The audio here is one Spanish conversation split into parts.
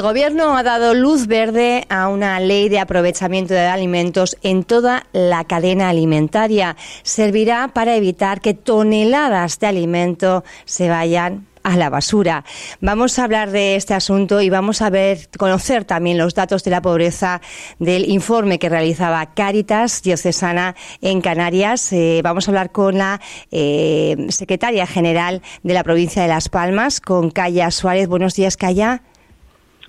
El Gobierno ha dado luz verde a una ley de aprovechamiento de alimentos en toda la cadena alimentaria. Servirá para evitar que toneladas de alimento se vayan a la basura. Vamos a hablar de este asunto y vamos a ver, conocer también los datos de la pobreza del informe que realizaba Cáritas Diocesana en Canarias. Eh, vamos a hablar con la eh, secretaria general de la provincia de Las Palmas, con Calla Suárez. Buenos días, Calla.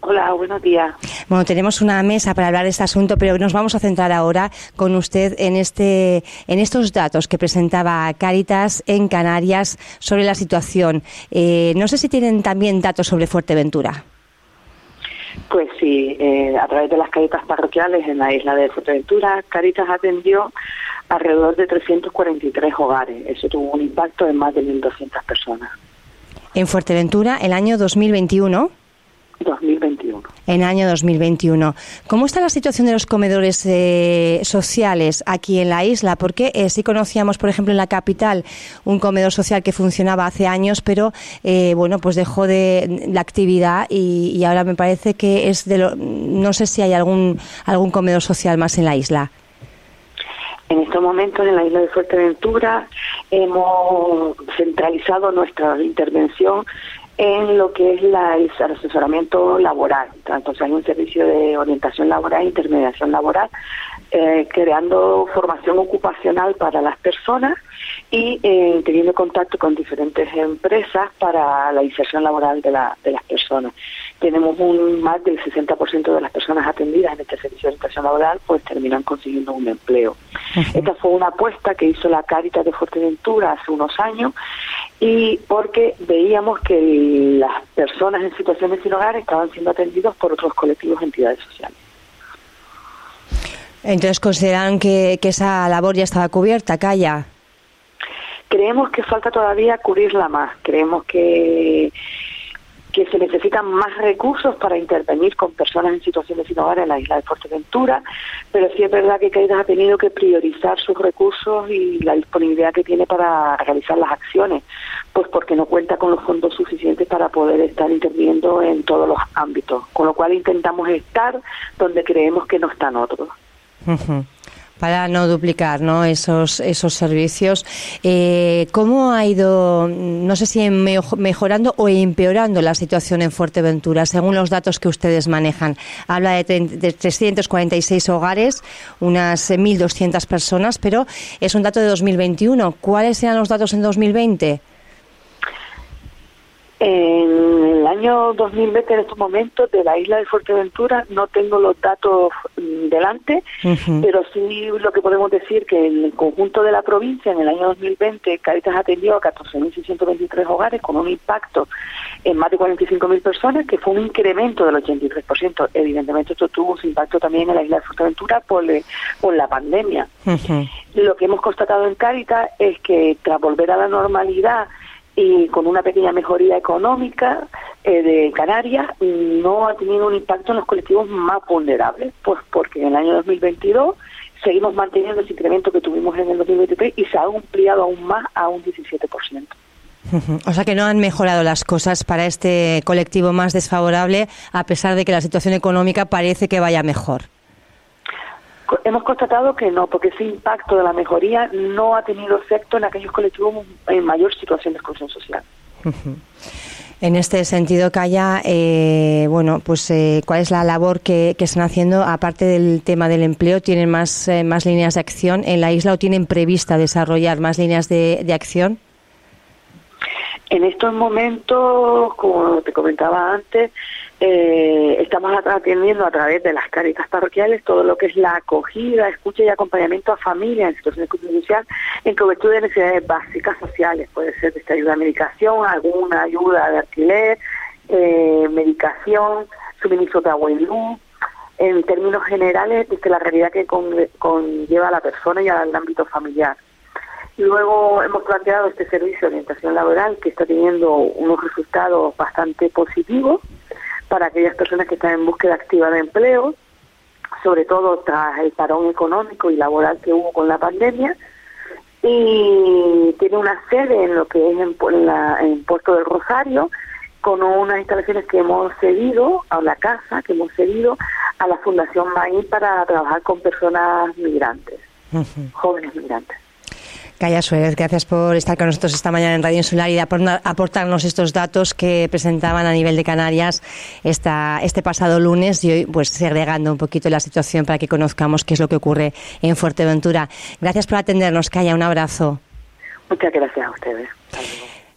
Hola, buenos días. Bueno, tenemos una mesa para hablar de este asunto, pero nos vamos a centrar ahora con usted en este, en estos datos que presentaba Cáritas en Canarias sobre la situación. Eh, no sé si tienen también datos sobre Fuerteventura. Pues sí, eh, a través de las caritas parroquiales en la isla de Fuerteventura, Caritas atendió alrededor de 343 hogares. Eso tuvo un impacto en más de 1.200 personas. En Fuerteventura, el año 2021. 2021. En año 2021. ¿Cómo está la situación de los comedores eh, sociales aquí en la isla? Porque eh, sí conocíamos, por ejemplo, en la capital un comedor social que funcionaba hace años, pero eh, bueno, pues dejó de la actividad y, ahora me parece que es de lo, no sé si hay algún algún comedor social más en la isla. En estos momentos en la isla de Fuerteventura hemos centralizado nuestra intervención en lo que es la, el asesoramiento laboral. Entonces hay un servicio de orientación laboral intermediación laboral, eh, creando formación ocupacional para las personas y eh, teniendo contacto con diferentes empresas para la inserción laboral de, la, de las personas. Tenemos un más del 60% de las personas atendidas en este servicio de orientación laboral pues terminan consiguiendo un empleo. Esta fue una apuesta que hizo la Cáritas de Fuerteventura hace unos años y porque veíamos que las personas en situaciones sin hogar estaban siendo atendidos por otros colectivos, entidades sociales. Entonces consideran que, que esa labor ya estaba cubierta, Calla. Creemos que falta todavía cubrirla más. Creemos que que se necesitan más recursos para intervenir con personas en situaciones sin en la isla de Fuerteventura, pero sí es verdad que Caidas ha tenido que priorizar sus recursos y la disponibilidad que tiene para realizar las acciones, pues porque no cuenta con los fondos suficientes para poder estar interviniendo en todos los ámbitos, con lo cual intentamos estar donde creemos que no están otros para no duplicar ¿no? Esos, esos servicios. Eh, ¿Cómo ha ido, no sé si mejorando o empeorando la situación en Fuerteventura, según los datos que ustedes manejan? Habla de, de 346 hogares, unas 1.200 personas, pero es un dato de 2021. ¿Cuáles eran los datos en 2020? En el año 2020, en estos momentos, de la isla de Fuerteventura, no tengo los datos mm, delante, pero sí lo que podemos decir que en el conjunto de la provincia, en el año 2020, Caritas atendió a 14.623 hogares con un impacto en más de 45.000 personas, que fue un incremento del 83%. Evidentemente, esto tuvo su impacto también en la isla de Fuerteventura por, por la pandemia. Lo que hemos constatado en Caritas es que tras volver a la normalidad, y con una pequeña mejoría económica eh, de Canarias no ha tenido un impacto en los colectivos más vulnerables, pues porque en el año 2022 seguimos manteniendo ese incremento que tuvimos en el 2023 y se ha ampliado aún más a un 17%. O sea que no han mejorado las cosas para este colectivo más desfavorable, a pesar de que la situación económica parece que vaya mejor. Hemos constatado que no, porque ese impacto de la mejoría no ha tenido efecto en aquellos colectivos en mayor situación de exclusión social. En este sentido, Calla, eh, bueno, pues eh, ¿cuál es la labor que, están haciendo aparte del tema del empleo? ¿Tienen más, eh, más líneas de acción en la isla o tienen prevista desarrollar más líneas de, de acción? En estos momentos, como te comentaba antes, eh, estamos atendiendo a través de las caritas parroquiales todo lo que es la acogida, escucha y acompañamiento a familias en situaciones de social en cobertura de necesidades básicas sociales. Puede ser desde ayuda a medicación, alguna ayuda de alquiler, eh, medicación, suministro de agua y luz. En términos generales, desde la realidad que conlleva a la persona y al ámbito familiar. Luego hemos planteado este servicio de orientación laboral que está teniendo unos resultados bastante positivos para aquellas personas que están en búsqueda activa de empleo, sobre todo tras el parón económico y laboral que hubo con la pandemia. Y tiene una sede en lo que es en, la, en Puerto del Rosario con unas instalaciones que hemos cedido a la casa, que hemos cedido a la Fundación Maíz para trabajar con personas migrantes, jóvenes migrantes. Calla Suárez, gracias por estar con nosotros esta mañana en Radio Insular y aportarnos estos datos que presentaban a nivel de Canarias esta, este pasado lunes y hoy pues segregando un poquito la situación para que conozcamos qué es lo que ocurre en Fuerteventura. Gracias por atendernos, Calla, un abrazo. Muchas gracias a ustedes.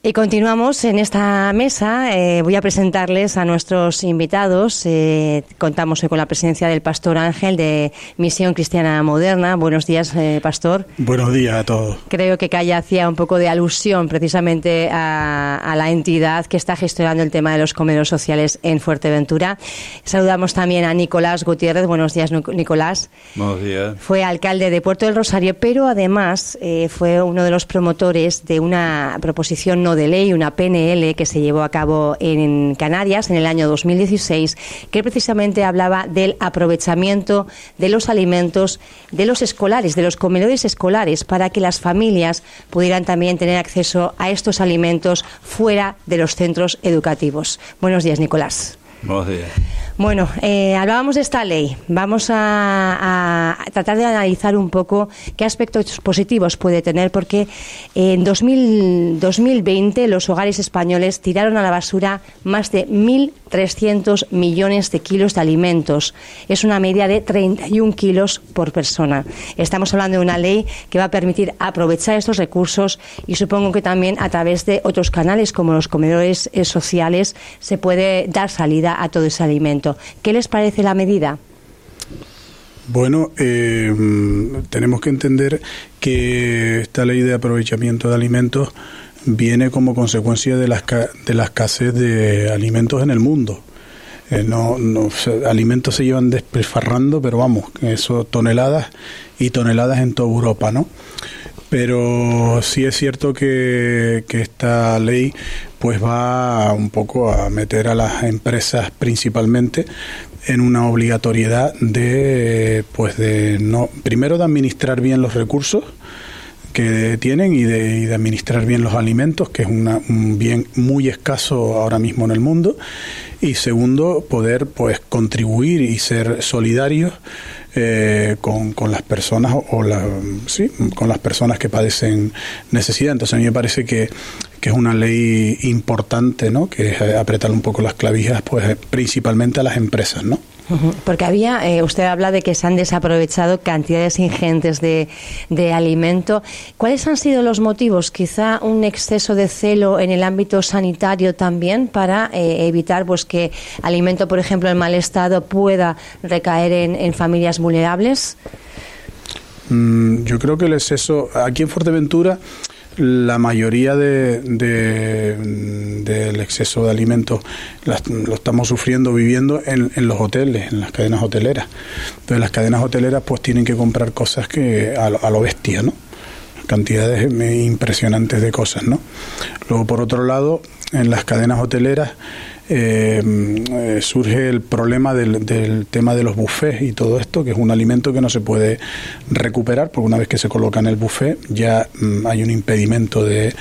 Y continuamos en esta mesa. Eh, voy a presentarles a nuestros invitados. Eh, contamos hoy con la presencia del pastor Ángel de Misión Cristiana Moderna. Buenos días, eh, pastor. Buenos días a todos. Creo que Calla hacía un poco de alusión precisamente a, la entidad que está gestionando el tema de los comedores sociales en Fuerteventura. Saludamos también a Nicolás Gutiérrez. Buenos días, Nicolás. Buenos días. Fue alcalde de Puerto del Rosario, pero además fue uno de los promotores de una proposición no de ley, una PNL que se llevó a cabo en Canarias en el año 2016, que precisamente hablaba del aprovechamiento de los alimentos de los escolares, de los comedores escolares, para que las familias pudieran también tener acceso a estos alimentos fuera de los centros educativos. Buenos días, Nicolás. Buenos días. Bueno, eh, hablábamos de esta ley. Vamos a, tratar de analizar un poco qué aspectos positivos puede tener, porque en 2020 los hogares españoles tiraron a la basura más de 1.300 millones de kilos de alimentos. Es una media de 31 kilos por persona. Estamos hablando de una ley que va a permitir aprovechar estos recursos y supongo que también a través de otros canales como los comedores eh, sociales se puede dar salida a todo ese alimento. ¿Qué les parece la medida? Bueno, eh, tenemos que entender que esta ley de aprovechamiento de alimentos viene como consecuencia de la, de la escasez de alimentos en el mundo. Eh, no, alimentos se llevan despilfarrando, pero vamos, eso toneladas y toneladas en toda Europa, ¿no? Pero sí es cierto que, que esta ley pues va un poco a meter a las empresas principalmente en una obligatoriedad de pues de no primero de administrar bien los recursos que tienen y de, administrar bien los alimentos, que es un bien muy escaso ahora mismo en el mundo, y segundo, poder pues contribuir y ser solidarios eh, con, con, las personas o la, sí, con las personas que padecen necesidad. Entonces a mí me parece que, que es una ley importante, ¿no? Que es apretar un poco las clavijas, pues principalmente a las empresas, ¿no? Porque había, eh, usted habla de que se han desaprovechado cantidades ingentes de, de, alimento. ¿Cuáles han sido los motivos? Quizá un exceso de celo en el ámbito sanitario también para eh, evitar pues que alimento, por ejemplo, en mal estado pueda recaer en, en familias vulnerables. Mm, yo creo que el exceso aquí en Fuerteventura la mayoría de, del exceso de alimentos lo estamos sufriendo viviendo en, los hoteles, en las cadenas hoteleras. Entonces las cadenas hoteleras pues tienen que comprar cosas que a, a lo bestia, ¿no? Cantidades impresionantes de cosas, ¿no? Luego por otro lado, en las cadenas hoteleras eh, eh, surge el problema del, tema de los buffets y todo esto, que es un alimento que no se puede recuperar, porque una vez que se coloca en el buffet ya mm, hay un impedimento de,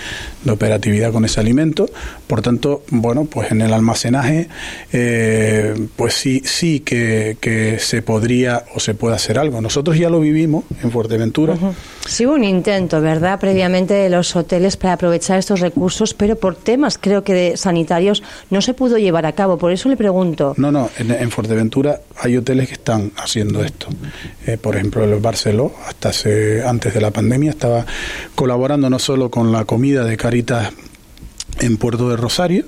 operatividad con ese alimento. Por tanto, bueno, pues en el almacenaje, eh, pues sí, sí que, se podría o se puede hacer algo. Nosotros ya lo vivimos en Fuerteventura. Sí, hubo un intento, ¿verdad?, previamente de los hoteles para aprovechar estos recursos, pero por temas, creo que de sanitarios, no se pudo llevar a cabo. Por eso le pregunto. No, no, en, Fuerteventura hay hoteles que están haciendo esto. Eh, por ejemplo, el Barceló, hasta hace, antes de la pandemia, estaba colaborando no solo con la comida de Caritas en Puerto de Rosario,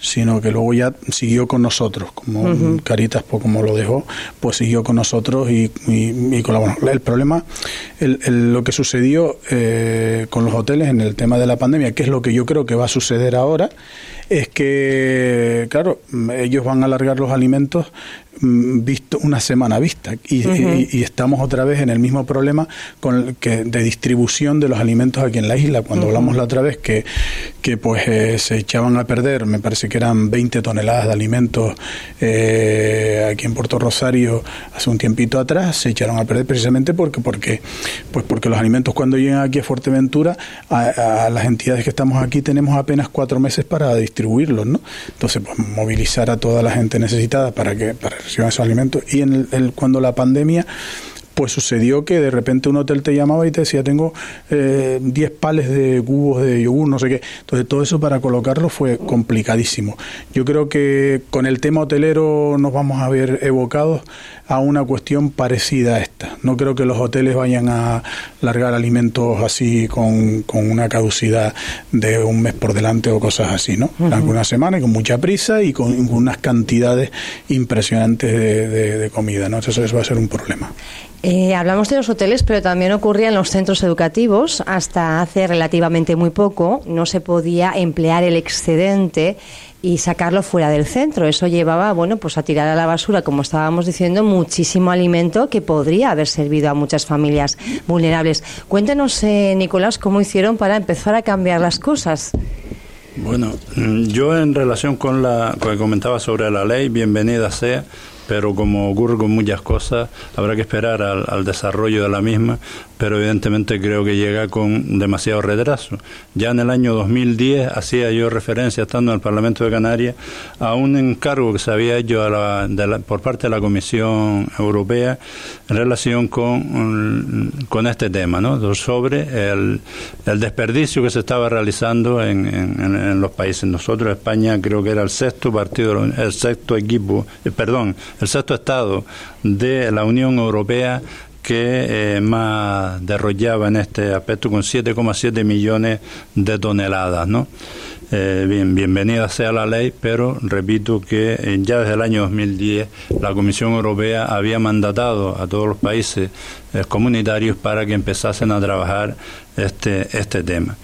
sino que luego ya siguió con nosotros, como Caritas, pues, como lo dejó, pues siguió con nosotros y, y, colaboró. El problema, el, lo que sucedió eh, con los hoteles en el tema de la pandemia, que es lo que yo creo que va a suceder ahora, es que, claro, ellos van a alargar los alimentos mm, visto una semana vista. Y, estamos otra vez en el mismo problema con que de distribución de los alimentos aquí en la isla. Cuando hablamos la otra vez que, que pues eh, se echaban a perder me parece que eran 20 toneladas de alimentos eh, aquí en Puerto Rosario hace un tiempito atrás se echaron a perder precisamente porque porque pues porque los alimentos cuando llegan aquí a Fuerteventura a, a las entidades que estamos aquí tenemos apenas cuatro meses para distribuir distribuirlos, ¿no? Entonces, pues movilizar a toda la gente necesitada para que para reciban esos alimentos. Y en el, cuando la pandemia pues sucedió que de repente un hotel te llamaba y te decía, tengo 10 eh, pales de cubos de yogur, no sé qué. Entonces todo eso para colocarlo fue complicadísimo. Yo creo que con el tema hotelero nos vamos a ver evocados a una cuestión parecida a esta. No creo que los hoteles vayan a largar alimentos así con, una caducidad de un mes por delante o cosas así, ¿no? Una semana y con mucha prisa y con unas cantidades impresionantes de, comida, ¿no? Eso, eso va a ser un problema. Eh, hablamos de los hoteles, pero también ocurría en los centros educativos. Hasta hace relativamente muy poco no se podía emplear el excedente y sacarlo fuera del centro. Eso llevaba, bueno, pues a tirar a la basura, como estábamos diciendo, muchísimo alimento que podría haber servido a muchas familias vulnerables. Cuéntenos, eh, Nicolás, cómo hicieron para empezar a cambiar las cosas. Bueno, mm, yo en relación con la que comentaba sobre la ley, bienvenida sea, pero como ocurre con muchas cosas, habrá que esperar al, desarrollo de la misma, pero evidentemente creo que llega con demasiado retraso. Ya en el año 2010 hacía yo referencia, estando en el Parlamento de Canarias, a un encargo que se había hecho por parte de la Comisión Europea en relación con, con este tema, ¿no? sobre el, desperdicio que se estaba realizando en, en, los países. Nosotros, España, creo que era el sexto partido, el sexto equipo, eh, perdón, el sexto estado de la Unión Europea que eh, más derrollaba en este aspecto con 7,7 millones de toneladas. Eh, bien, bienvenida sea la ley, pero repito que eh, ya desde el año 2010 la Comisión Europea había mandatado a todos los países comunitarios para que empezasen a trabajar este, este tema.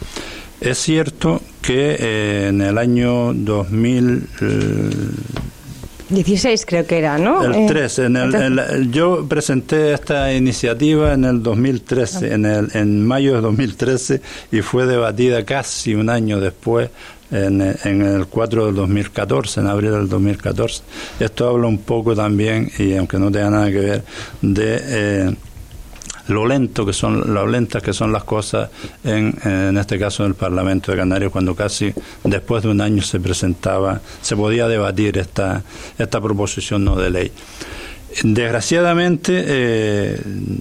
Es cierto que en el año 2000 16 creo que era, ¿no? El 13. Eh, en el, yo presenté esta iniciativa en el 2013, ah. en, el, en mayo de 2013, y fue debatida casi un año después, en, en, el 4 del 2014, en abril del 2014. Esto habla un poco también, y aunque no tenga nada que ver, de... Eh, lo lento que son, lo lentas que son las cosas en, en este caso en el Parlamento de Canarias, cuando casi después de un año se presentaba, se podía debatir esta, esta proposición no de ley. Desgraciadamente, eh,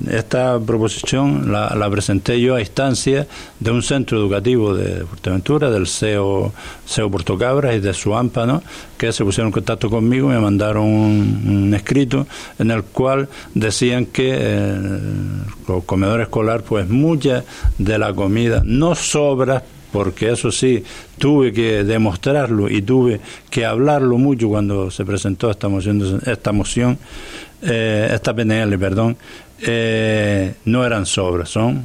esta proposición la, presenté yo a instancia de un centro educativo de Fuerteventura, del CEO, CEO Portocabras y de su AMPA, que se pusieron en contacto conmigo y me mandaron un, escrito en el cual decían que eh, los comedores escolar, pues mucha de la comida no sobra porque eso sí, tuve que demostrarlo y tuve que hablarlo mucho cuando se presentó esta moción, esta moción, eh, esta PNL, perdón, eh, no eran sobras, son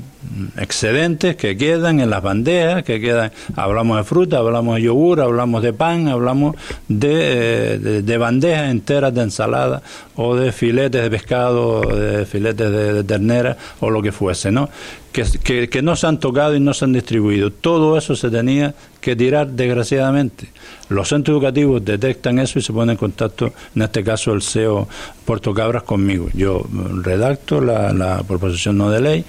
excedentes que quedan en las bandejas, que quedan, hablamos de fruta, hablamos de yogur, hablamos de pan, hablamos de, eh, de, bandejas enteras de ensalada o de filetes de pescado, de filetes de, ternera o lo que fuese, ¿no? Que, que, no se han tocado y no se han distribuido. Todo eso se tenía que tirar desgraciadamente. Los centros educativos detectan eso y se ponen en contacto, en este caso el CEO Puerto Cabras conmigo. Yo redacto la, la proposición no de ley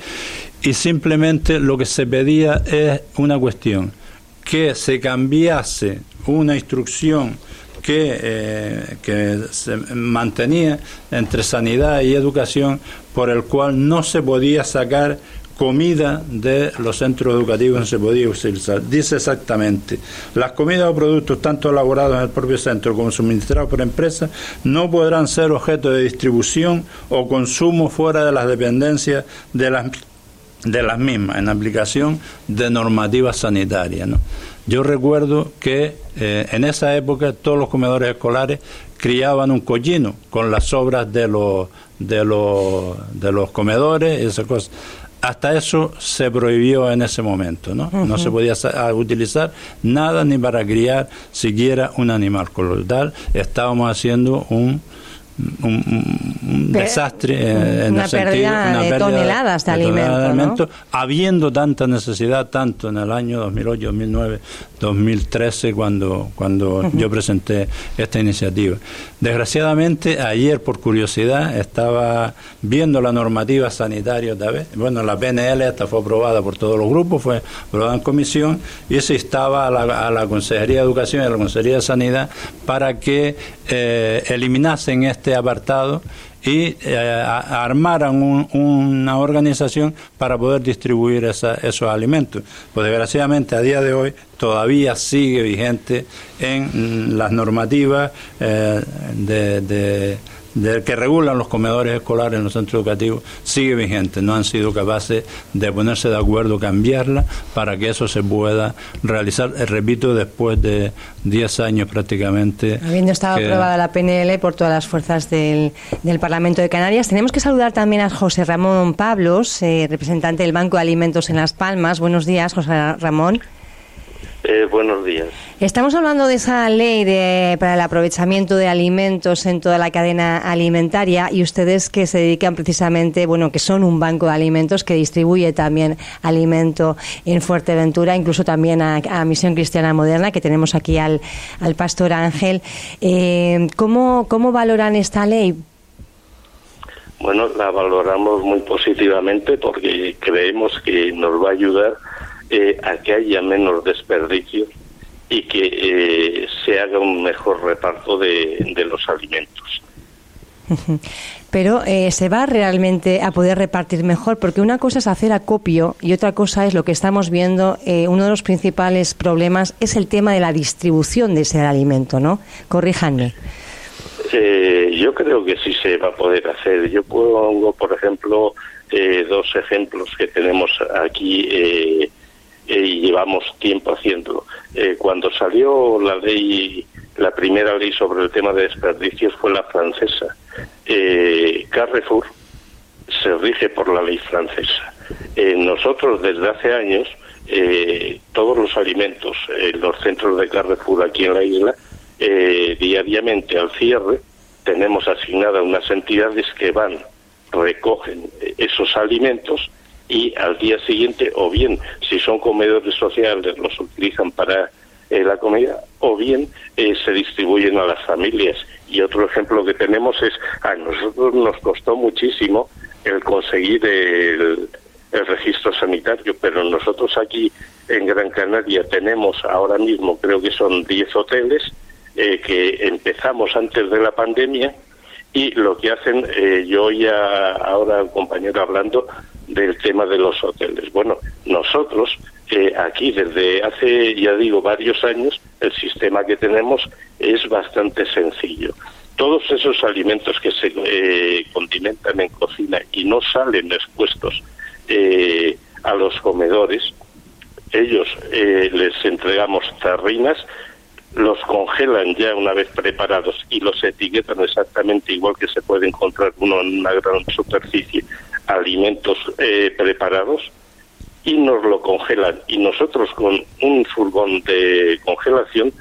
y simplemente lo que se pedía es una cuestión, que se cambiase una instrucción que, eh, que se mantenía entre sanidad y educación por el cual no se podía sacar comida de los centros educativos no se podía utilizar. Dice exactamente, las comidas o productos tanto elaborados en el propio centro como suministrados por empresas no podrán ser objeto de distribución o consumo fuera de las dependencias de las de las mismas en aplicación de normativas sanitarias. ¿no? Yo recuerdo que eh, en esa época todos los comedores escolares criaban un collino con las sobras de los de los de los comedores y esas cosas. Hasta eso se prohibió en ese momento, ¿no? No se podía utilizar nada ni para criar siquiera un animal. Con lo tal, estábamos haciendo un un, desastre eh, en una, el pérdida de toneladas de, alimentos, habiendo tanta necesidad tanto en el año 2008, 2009, 2013 cuando cuando yo presenté esta iniciativa. Desgraciadamente ayer por curiosidad estaba viendo la normativa sanitaria otra vez. Bueno, la PNL esta fue aprobada por todos los grupos, fue aprobada en comisión y se instaba a la, a la Consejería de Educación y a la Consejería de Sanidad para que eh, eliminasen este apartado y eh, armaran una organización para poder distribuir esos alimentos. Pues desgraciadamente a día de hoy todavía sigue vigente en las normativas eh, de que regulan los comedores escolares en los centros educativos sigue vigente. No han sido capaces de ponerse de acuerdo, cambiarla para que eso se pueda realizar, eh, repito, después de 10 años prácticamente. Habiendo estado aprobada la PNL por todas las fuerzas del, del, Parlamento de Canarias, tenemos que saludar también a José Ramón Pablos, eh, representante del Banco de Alimentos en Las Palmas. Buenos días, José Ramón. Eh, buenos días. Estamos hablando de esa ley de, para el aprovechamiento de alimentos en toda la cadena alimentaria y ustedes que se dedican precisamente, bueno, que son un banco de alimentos que distribuye también alimento en Fuerteventura, incluso también a, Misión Cristiana Moderna, que tenemos aquí al, al pastor Ángel. Eh, ¿cómo, ¿Cómo valoran esta ley? Bueno, la valoramos muy positivamente porque creemos que nos va a ayudar eh, a que haya menos desperdicio y que eh, se haga un mejor reparto de, los alimentos. Pero eh, se va realmente a poder repartir mejor, porque una cosa es hacer acopio y otra cosa es lo que estamos viendo. uno de los principales problemas es el tema de la distribución de ese alimento, ¿no? Corríjanme. yo creo que sí se va a poder hacer. Yo pongo, por ejemplo, dos ejemplos que tenemos aquí eh, y llevamos tiempo haciéndolo. Eh, cuando salió la ley, la primera ley sobre el tema de desperdicios fue la francesa. Eh, Carrefour se rige por la ley francesa. nosotros desde hace años todos los alimentos en los centros de Carrefour aquí en la isla diariamente al cierre tenemos asignadas unas entidades que van recogen esos alimentos y al día siguiente, o bien si son comedores sociales, los utilizan para eh, la comida, o bien eh, se distribuyen a las familias. Y otro ejemplo que tenemos es, a nosotros nos costó muchísimo el conseguir el, registro sanitario, pero nosotros aquí en Gran Canaria tenemos ahora mismo, creo que son 10 hoteles, eh, que empezamos antes de la pandemia y lo que hacen, yo oía ahora al compañero hablando del tema de los hoteles. Bueno, nosotros eh, aquí desde hace, ya digo, varios años, el sistema que tenemos es bastante sencillo. Todos esos alimentos que se eh, condimentan en cocina y no salen expuestos eh, a los comedores, ellos les entregamos tarrinas, los congelan ya una vez preparados y los etiquetan exactamente igual que se puede encontrar uno en una gran superficie alimentos eh, preparados y nos lo congelan. Y nosotros con un furgón de congelación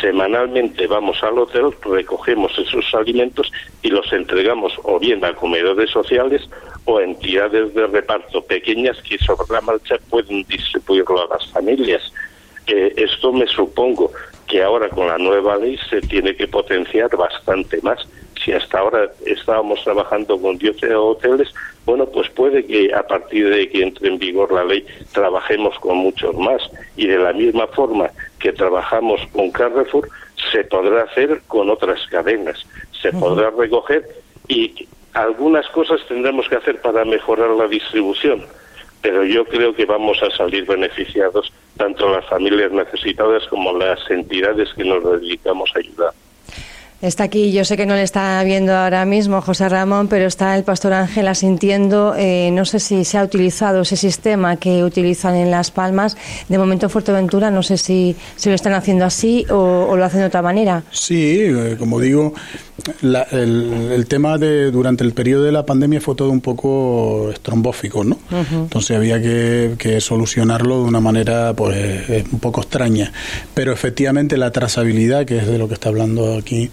semanalmente vamos al hotel, recogemos esos alimentos y los entregamos o bien a comedores sociales o a entidades de reparto pequeñas que sobre la marcha pueden distribuirlo a las familias. Eh, esto me supongo que ahora con la nueva ley se tiene que potenciar bastante más. Si hasta ahora estábamos trabajando con 10 hoteles, bueno, pues puede que a partir de que entre en vigor la ley trabajemos con muchos más. Y de la misma forma que trabajamos con Carrefour, se podrá hacer con otras cadenas, se podrá recoger y algunas cosas tendremos que hacer para mejorar la distribución, pero yo creo que vamos a salir beneficiados tanto las familias necesitadas como las entidades que nos dedicamos a ayudar. Está aquí, yo sé que no le está viendo ahora mismo José Ramón, pero está el pastor Ángel asintiendo. Eh, no sé si se ha utilizado ese sistema que utilizan en Las Palmas. De momento en Fuerteventura, no sé si, se lo están haciendo así o, lo hacen de otra manera. Sí, eh, como digo, el, tema de durante el periodo de la pandemia fue todo un poco estrombófico, ¿no? Entonces había que, que, solucionarlo de una manera pues un poco extraña. Pero efectivamente la trazabilidad, que es de lo que está hablando aquí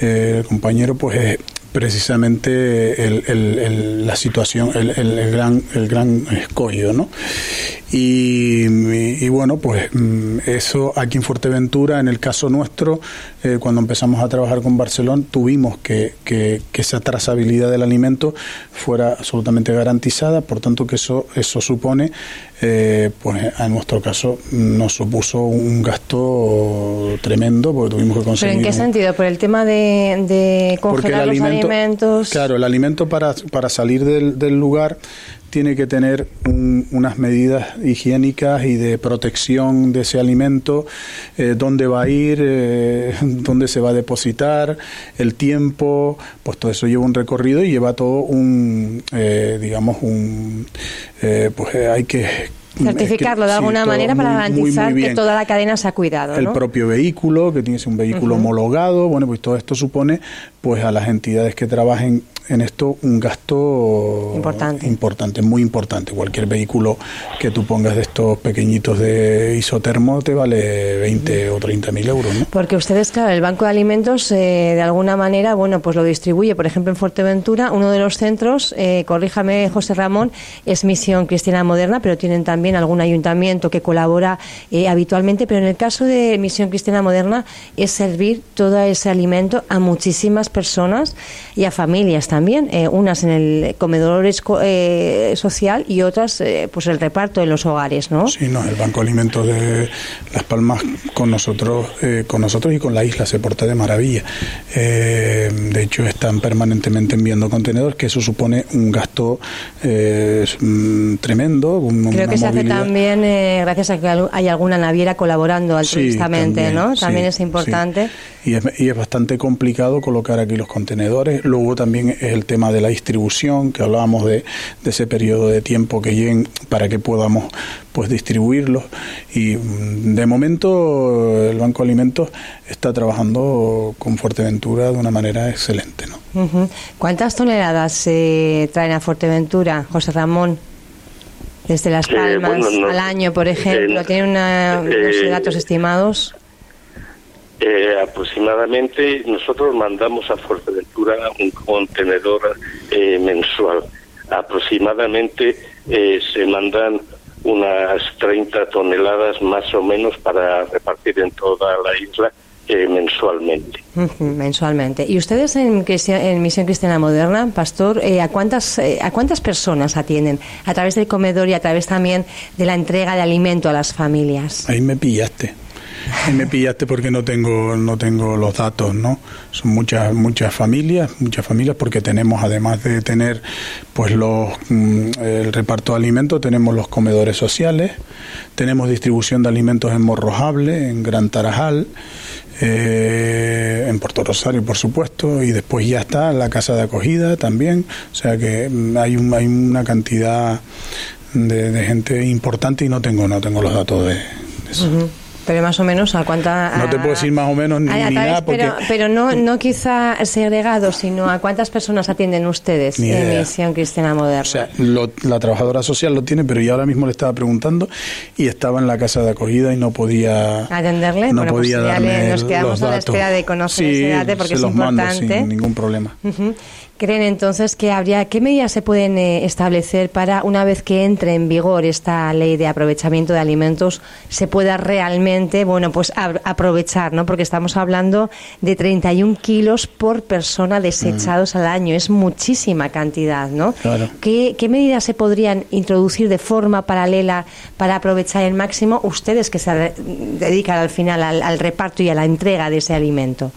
eh, el compañero, pues es precisamente el, la situación, el, gran, el gran escollo, ¿no? Y, bueno, pues mm, eso aquí en Fuerteventura, en el caso nuestro, eh, cuando empezamos a trabajar con Barcelona, tuvimos que, que, esa trazabilidad del alimento fuera absolutamente garantizada, por tanto que eso, eso supone, eh, pues en nuestro caso nos supuso un gasto tremendo, porque tuvimos que conseguir... ¿Pero en qué sentido? ¿Por el tema de, de congelar los alimentos? Claro, el alimento para, para salir del, del lugar tiene que tener unas medidas higiénicas y de protección de ese alimento, eh, dónde va a ir, eh, dónde se va a depositar, el tiempo, pues todo eso lleva un recorrido y lleva todo un, eh, digamos, un, pues hay que certificarlo de alguna manera para garantizar que toda la cadena se ha cuidado. El propio vehículo, que tiene que ser un vehículo homologado, bueno, pues todo esto supone pues a las entidades que trabajen en esto un gasto importante. importante, muy importante. Cualquier vehículo que tú pongas de estos pequeñitos de isotermo te vale 20 o 30 mil euros. ¿no? Porque ustedes, claro, el Banco de Alimentos eh, de alguna manera, bueno, pues lo distribuye. Por ejemplo, en Fuerteventura, uno de los centros, eh, corríjame José Ramón, es Misión Cristiana Moderna, pero tienen también algún ayuntamiento que colabora eh, habitualmente. Pero en el caso de Misión Cristiana Moderna es servir todo ese alimento a muchísimas personas y a familias también también, eh, unas en el comedor eh, social y otras eh, pues el reparto en los hogares, ¿no? Sí, no, el Banco Alimentos de Las Palmas con nosotros, con nosotros y con la isla se porta de maravilla. de hecho, están permanentemente enviando contenedores, que eso supone un gasto mm, tremendo. Creo que se hace también gracias a que hay alguna naviera colaborando altruistamente, ¿no? También es importante. Y, es, y es bastante complicado colocar aquí los contenedores. Luego también el tema de la distribución, que hablábamos de, ese periodo de tiempo que lleguen para que podamos pues distribuirlos. Y mm, de momento el Banco de Alimentos está trabajando con Fuerteventura de una manera excelente. ¿no? ¿Cuántas toneladas se traen a Fuerteventura, José Ramón? Desde Las eh, Palmas al año, por ejemplo, ¿tiene una, unos eh, datos estimados? Eh, aproximadamente nosotros mandamos a Fuerteventura un contenedor eh, mensual. Aproximadamente eh, se mandan unas 30 toneladas más o menos para repartir en toda la isla mensualmente. mensualmente. ¿Y ustedes en, en Misión Cristiana Moderna, Pastor, ¿a, cuántas, ¿a cuántas personas atienden a través del comedor y a través también de la entrega de alimento a las familias? Ahí me pillaste. Y me pillaste porque no tengo no tengo los datos, ¿no? Son muchas muchas familias, muchas familias porque tenemos además de tener pues los mm, el reparto de alimentos, tenemos los comedores sociales, tenemos distribución de alimentos en Morrojable, en Gran Tarajal, eh, en Puerto Rosario, por supuesto, y después ya está la casa de acogida también, o sea que mm, hay un, hay una cantidad de, gente importante y no tengo no tengo los datos de, eso. Pero más o menos a cuánta... No te puedo decir más o menos ni, nada porque... Pero, no, no quizá segregado, sino a cuántas personas atienden ustedes en Misión Cristiana Moderna. O sea, la trabajadora social lo tiene, pero yo ahora mismo le estaba preguntando y estaba en la casa de acogida y no podía... ¿Atenderle? No pues podía darle nos quedamos a la espera de conocer ese dato porque es importante. sin ningún problema. ¿Creen entonces que habría, qué medidas se pueden eh, establecer para, una vez que entre en vigor esta ley de aprovechamiento de alimentos, se pueda realmente, bueno, pues aprovechar, ¿no? Porque estamos hablando de 31 kilos por persona desechados al año, es muchísima cantidad, ¿no? Claro. ¿Qué, medidas se podrían introducir de forma paralela para aprovechar el máximo ustedes que se dedican al final al reparto y a la entrega de ese alimento?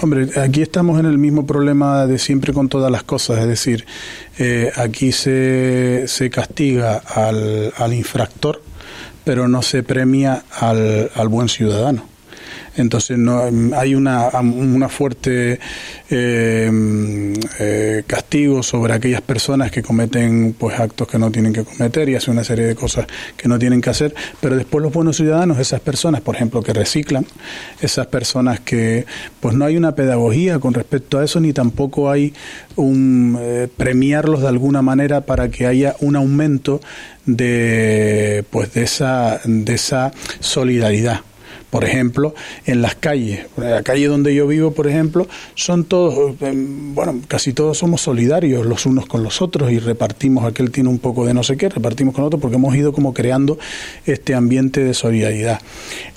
Hombre, aquí estamos en el mismo problema de siempre con todas las cosas, es decir, eh, aquí se, se castiga al, al infractor, pero no se premia al, al buen ciudadano. Entonces no hay una, una fuerte eh, eh, castigo sobre aquellas personas que cometen pues actos que no tienen que cometer y hacen una serie de cosas que no tienen que hacer, pero después los buenos ciudadanos, esas personas, por ejemplo, que reciclan, esas personas que pues no hay una pedagogía con respecto a eso ni tampoco hay un eh, premiarlos de alguna manera para que haya un aumento de pues de esa de esa solidaridad Por ejemplo, en las calles. La calle donde yo vivo, por ejemplo, son todos, em, bueno, casi todos somos solidarios los unos con los otros y repartimos, aquel tiene un poco de no sé qué, repartimos con otro porque hemos ido como creando este ambiente de solidaridad.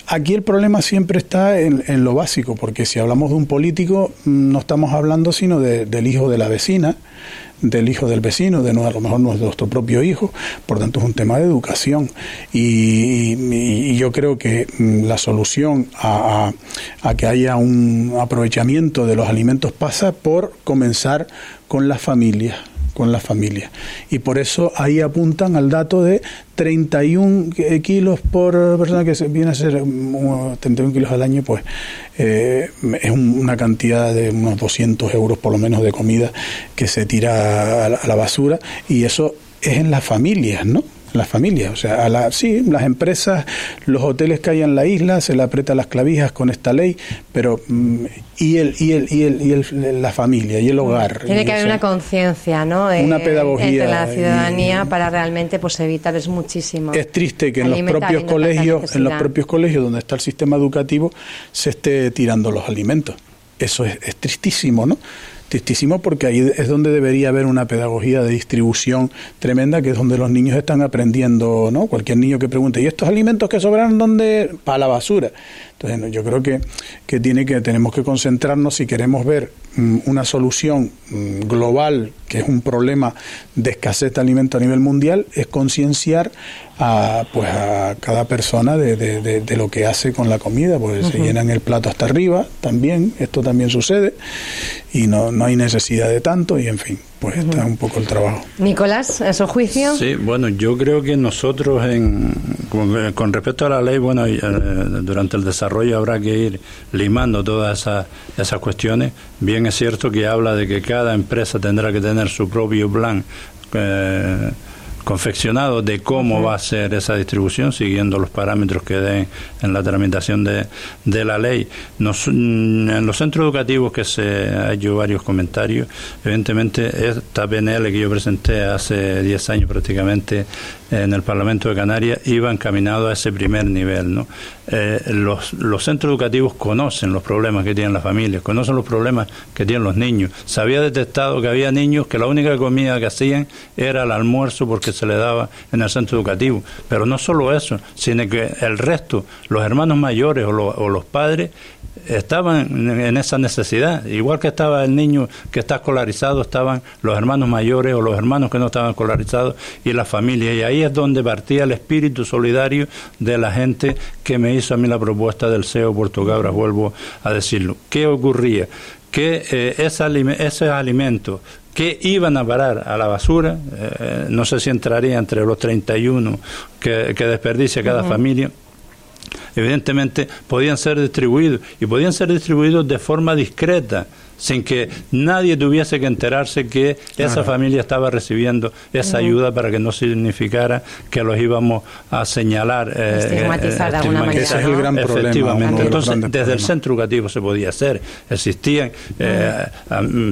Aquí el problema siempre está en, lo básico, porque si hablamos de un político, mm, no estamos hablando sino del hijo de la vecina, del hijo del vecino, de no, a lo mejor nuestro propio hijo, por tanto es un tema de educación. Y, yo creo que mm, la solución a, que haya un aprovechamiento de los alimentos pasa por comenzar con las familias con las familias. Y por eso ahí apuntan al dato de 31 kilos por persona, que viene a ser 31 mm, kilos al año, pues eh, es una cantidad de unos 200 euros por lo menos de comida que se tira a la basura y eso es en las familias, ¿no? Las familias. O sea, a la, sí, las empresas, los hoteles que hay en la isla, se le aprieta las clavijas con esta ley, pero mm, y el, y el, y el, y el, la familia y el hogar. Tiene que haber una conciencia, ¿no? Una pedagogía. Entre la ciudadanía para realmente pues evitar es muchísimo. Es triste que en los propios colegios, en los propios colegios donde está el sistema educativo, se esté tirando los alimentos. Eso es, es tristísimo, ¿no? Tristísimo porque ahí es donde debería haber una pedagogía de distribución tremenda, que es donde los niños están aprendiendo, ¿no? Cualquier niño que pregunte, ¿y estos alimentos que sobran dónde? Para la basura. Entonces, yo creo que, que, tiene que tenemos que concentrarnos si queremos ver una solución mm, global, que es un problema de escasez de alimentos a nivel mundial, es concienciar a, pues a cada persona de, de, lo que hace con la comida, pues se llenan el plato hasta arriba también, esto también sucede, y no, no hay necesidad de tanto, y en fin, pues está un poco el trabajo. Nicolás, ¿a su juicio? Sí, bueno, yo creo que nosotros, en, con, respecto a la ley, bueno, eh, durante el desarrollo habrá que ir limando todas esas, esas cuestiones. Bien es cierto que habla de que cada empresa tendrá que tener su propio plan. Eh, confeccionado de cómo va a ser esa distribución, siguiendo los parámetros que den en la tramitación de, de la ley. Nos, mm, en los centros educativos que se ha hecho varios comentarios, evidentemente esta PNL que yo presenté hace 10 años prácticamente en el Parlamento de Canarias iba encaminado a ese primer nivel. ¿no? Eh, los, los, centros educativos conocen los problemas que tienen las familias, conocen los problemas que tienen los niños. Se había detectado que había niños que la única comida que hacían era el almuerzo porque se le daba en el centro educativo. Pero no solo eso, sino que el resto, los hermanos mayores o, o los padres, estaban en esa necesidad. Igual que estaba el niño que está escolarizado, estaban los hermanos mayores o los hermanos que no estaban escolarizados y la familia. Y ahí es donde partía el espíritu solidario de la gente que me hizo a mí la propuesta del CEO Puerto Cabra, vuelvo a decirlo. ¿Qué ocurría? Que eh, esos alimentos que iban a parar a la basura, eh, no sé si entraría entre los 31 que, que desperdicia cada familia, evidentemente podían ser distribuidos y podían ser distribuidos de forma discreta sin que nadie tuviese que enterarse que esa familia estaba recibiendo esa ayuda para que no significara que los íbamos a señalar. Eh, estigmatizar de alguna manera. Ese es el gran Efectivamente. Entonces, desde el centro educativo se podía hacer. Existían, eh,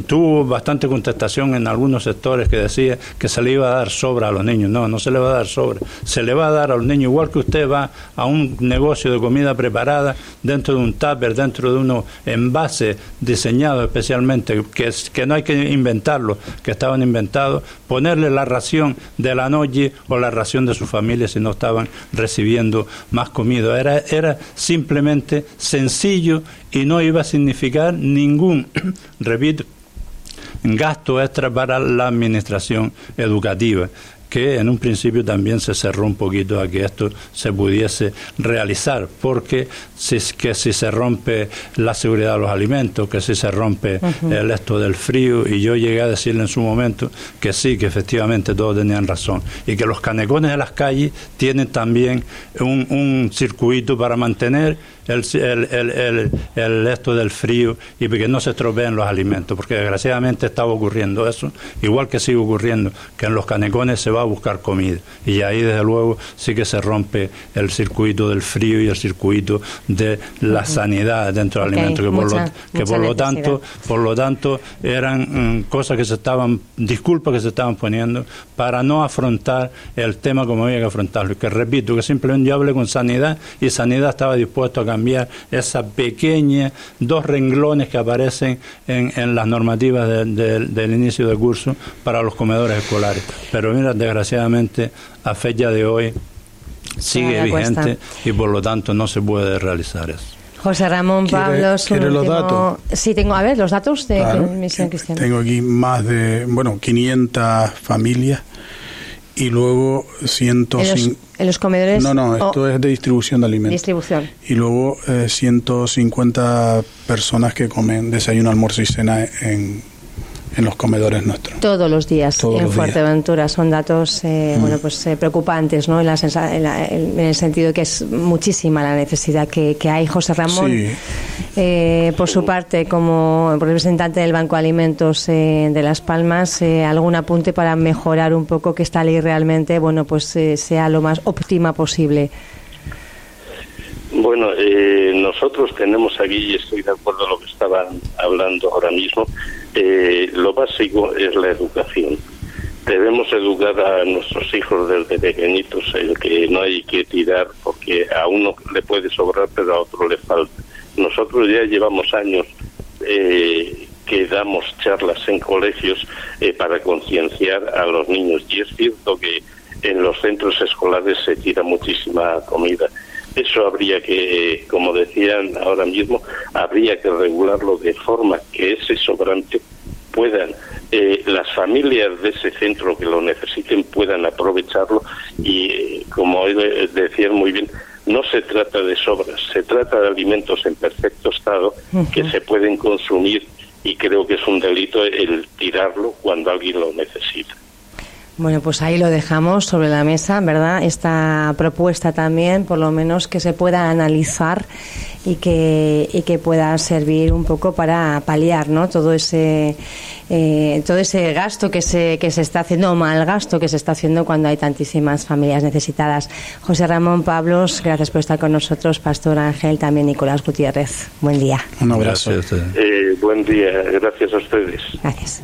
tuvo bastante contestación en algunos sectores que decía que se le iba a dar sobra a los niños. No, no se le va a dar sobra. Se le va a dar a los niños, igual que usted va a un negocio de comida preparada dentro de un tupper, dentro de unos envases diseñados especialmente, que, que no hay que inventarlo, que estaban inventados, ponerle la ración de la noche o la ración de su familia si no estaban recibiendo más comida. Era, era simplemente sencillo y no iba a significar ningún, repito, gasto extra para la administración educativa que en un principio también se cerró un poquito a que esto se pudiese realizar, porque si, que si se rompe la seguridad de los alimentos, que si se rompe el esto del frío, y yo llegué a decirle en su momento que sí, que efectivamente todos tenían razón, y que los canecones de las calles tienen también un, un circuito para mantener el, el, el, el, esto del frío y que no se estropeen los alimentos, porque desgraciadamente estaba ocurriendo eso, igual que sigue ocurriendo, que en los canecones se va buscar comida. Y ahí, desde luego, sí que se rompe el circuito del frío y el circuito de la sanidad dentro del alimento, que, por, lo, que por lo tanto, por lo tanto, eran mm, cosas que se estaban, disculpas que se estaban poniendo para no afrontar el tema como había que afrontarlo. Y que repito, que simplemente yo hablé con sanidad y sanidad estaba dispuesto a cambiar esa pequeña, dos renglones que aparecen en, en las normativas del inicio del curso para los comedores escolares. Pero mira, desgraciadamente, a fecha de hoy sigue vigente y por lo tanto no se puede realizar eso. José Ramón Pablo, ¿quiere los datos? Sí, tengo, a ver, los datos de Misión Cristiana. Tengo aquí más de, bueno, 500 familias y luego 150... ¿En los, comedores? No, no, esto es de distribución de alimentos. Distribución. Y luego 150 eh, personas que comen desayuno, almuerzo y cena en en los comedores nuestros. Todos los días en Fuerteventura. Son datos eh, mm. bueno, pues, eh, preocupantes ¿no? En, el sentido que es muchísima la necesidad que, hay. José Ramón, eh, por su parte, como representante del Banco de Alimentos de Las Palmas, ¿algún apunte para mejorar un poco que esta ley realmente bueno, pues, sea lo más óptima posible? Bueno, nosotros tenemos aquí, y estoy de acuerdo con lo que estaban hablando ahora mismo, eh, lo básico es la educación. Debemos educar a nuestros hijos desde pequeñitos el que no hay que tirar porque a uno le puede sobrar pero a otro le falta. Nosotros ya llevamos años eh, que damos charlas en colegios eh, para concienciar a los niños y es cierto que en los centros escolares se tira muchísima comida eso habría que, como decían ahora mismo, habría que regularlo de forma que ese sobrante puedan eh, las familias de ese centro que lo necesiten puedan aprovecharlo y eh, como hoy decían muy bien no se trata de sobras se trata de alimentos en perfecto estado que se pueden consumir y creo que es un delito el tirarlo cuando alguien lo necesita bueno, pues ahí lo dejamos sobre la mesa, ¿verdad? Esta propuesta también, por lo menos que se pueda analizar y que, y que pueda servir un poco para paliar, ¿no? Todo ese, eh, todo ese gasto que se, que se está haciendo, o mal gasto que se está haciendo cuando hay tantísimas familias necesitadas. José Ramón Pablos, gracias por estar con nosotros. Pastor Ángel, también Nicolás Gutiérrez. Buen día. Un abrazo. Eh, buen día, gracias a ustedes. Gracias.